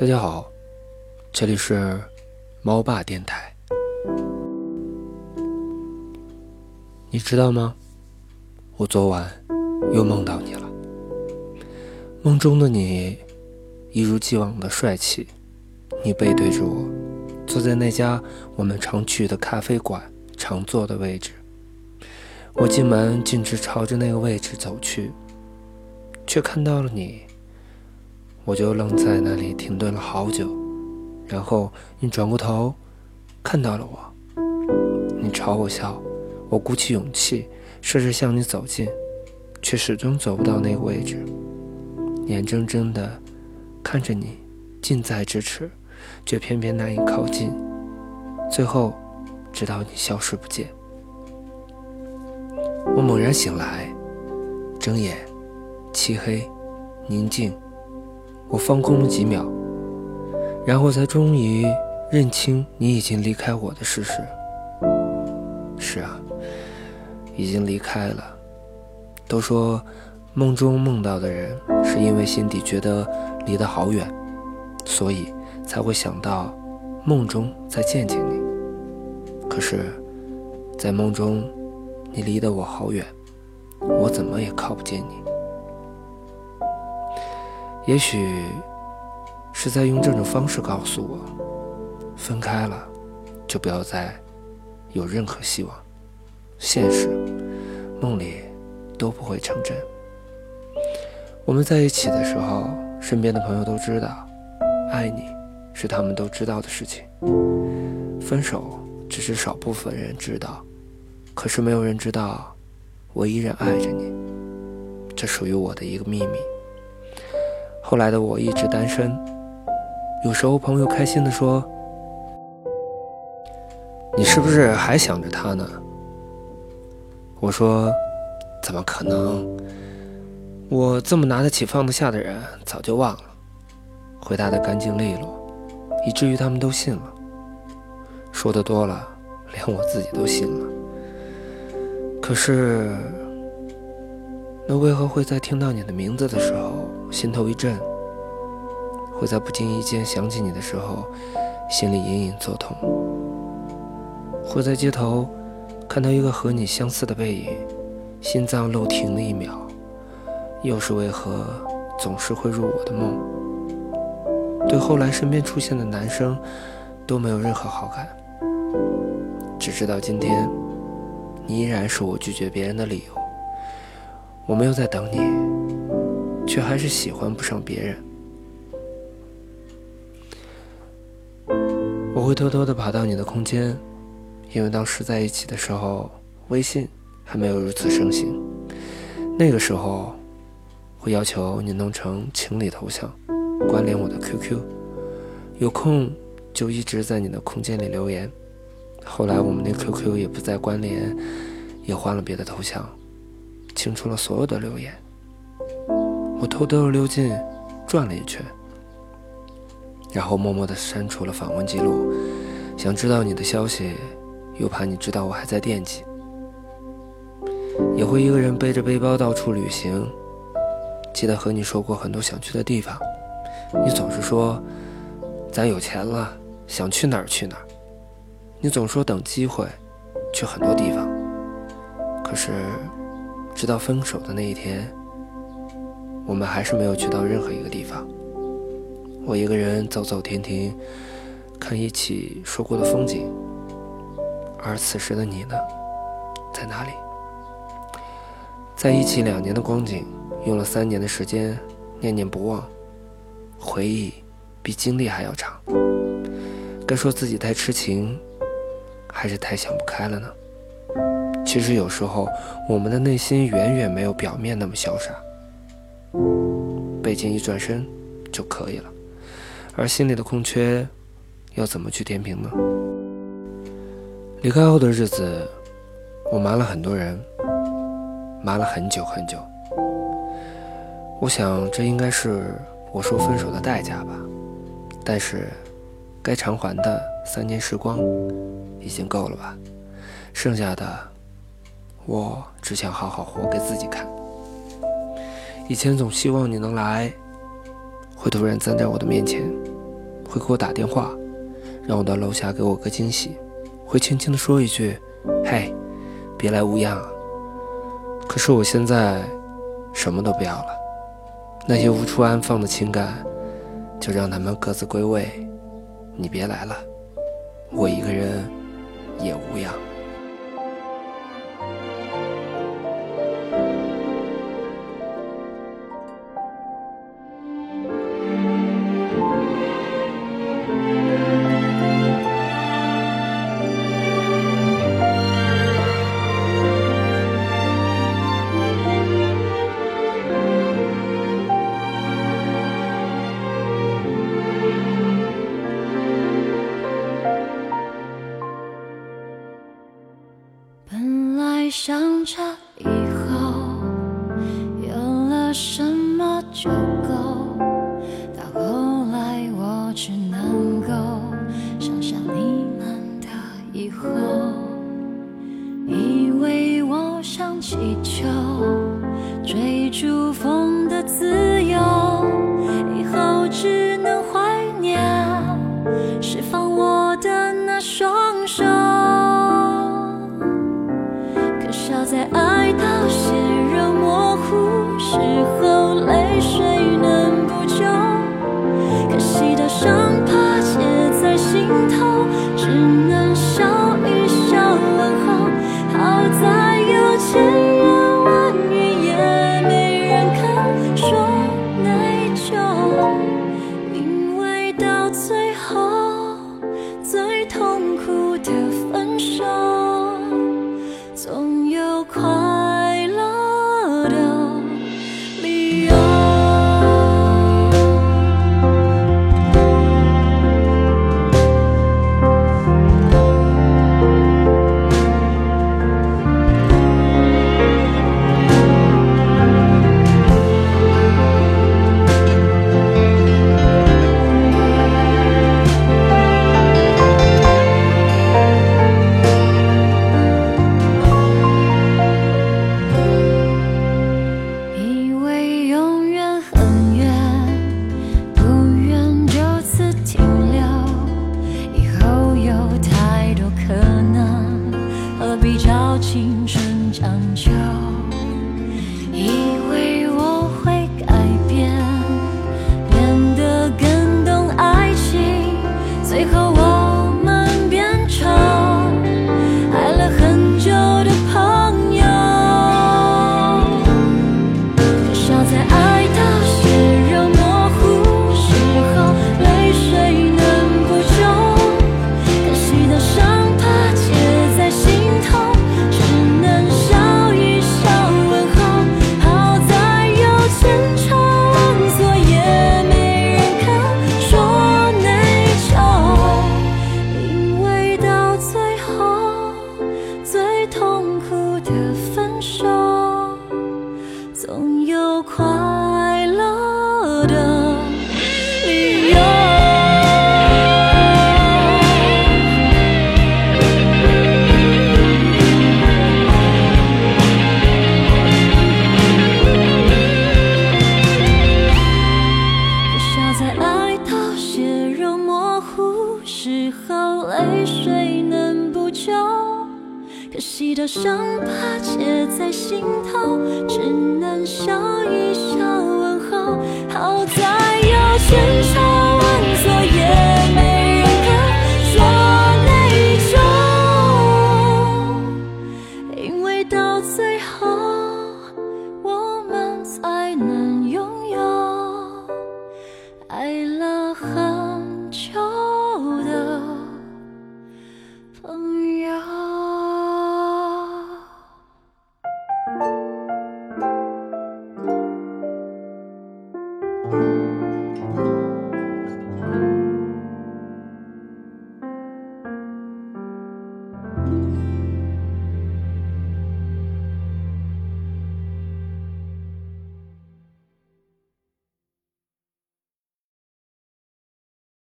大家好，这里是猫爸电台。你知道吗？我昨晚又梦到你了。梦中的你一如既往的帅气，你背对着我，坐在那家我们常去的咖啡馆常坐的位置。我进门径直朝着那个位置走去，却看到了你。我就愣在那里停顿了好久，然后你转过头，看到了我，你朝我笑，我鼓起勇气，试着向你走近，却始终走不到那个位置，眼睁睁地看着你近在咫尺，却偏偏难以靠近，最后直到你消失不见。我猛然醒来，睁眼，漆黑，宁静。我放空了几秒，然后才终于认清你已经离开我的事实。是啊，已经离开了。都说梦中梦到的人，是因为心底觉得离得好远，所以才会想到梦中再见见你。可是，在梦中，你离得我好远，我怎么也靠不近你。也许是在用这种方式告诉我，分开了就不要再有任何希望，现实、梦里都不会成真。我们在一起的时候，身边的朋友都知道，爱你是他们都知道的事情。分手只是少部分人知道，可是没有人知道，我依然爱着你，这属于我的一个秘密。后来的我一直单身，有时候朋友开心地说：“你是不是还想着他呢？”我说：“怎么可能？我这么拿得起放得下的人，早就忘了。”回答得干净利落，以至于他们都信了。说的多了，连我自己都信了。可是……那为何会在听到你的名字的时候心头一震？会在不经意间想起你的时候心里隐隐作痛？会在街头看到一个和你相似的背影，心脏漏停了一秒？又是为何总是会入我的梦？对后来身边出现的男生都没有任何好感，只知道今天你依然是我拒绝别人的理由。我没有在等你，却还是喜欢不上别人。我会偷偷的跑到你的空间，因为当时在一起的时候，微信还没有如此盛行。那个时候，会要求你弄成情侣头像，关联我的 QQ，有空就一直在你的空间里留言。后来我们的 QQ 也不再关联，也换了别的头像。清除了所有的留言，我偷偷溜进，转了一圈，然后默默的删除了访问记录。想知道你的消息，又怕你知道我还在惦记。也会一个人背着背包到处旅行。记得和你说过很多想去的地方，你总是说，咱有钱了，想去哪儿去哪儿。你总说等机会，去很多地方。可是。直到分手的那一天，我们还是没有去到任何一个地方。我一个人走走停停，看一起说过的风景。而此时的你呢，在哪里？在一起两年的光景，用了三年的时间念念不忘，回忆比经历还要长。该说自己太痴情，还是太想不开了呢？其实有时候，我们的内心远远没有表面那么潇洒，背景一转身就可以了，而心里的空缺，要怎么去填平呢？离开后的日子，我瞒了很多人，瞒了很久很久。我想这应该是我说分手的代价吧，但是，该偿还的三年时光，已经够了吧，剩下的。我只想好好活给自己看。以前总希望你能来，会突然站在我的面前，会给我打电话，让我到楼下给我个惊喜，会轻轻地说一句：“嘿，别来无恙。”可是我现在什么都不要了，那些无处安放的情感，就让他们各自归位。你别来了，我一个人也无恙。想着以后有了什么就够，到后来我只能够想象你们的以后。以为我想祈求，长久可惜的伤疤结在心头，只能笑一笑问候。好在有千差万错也没。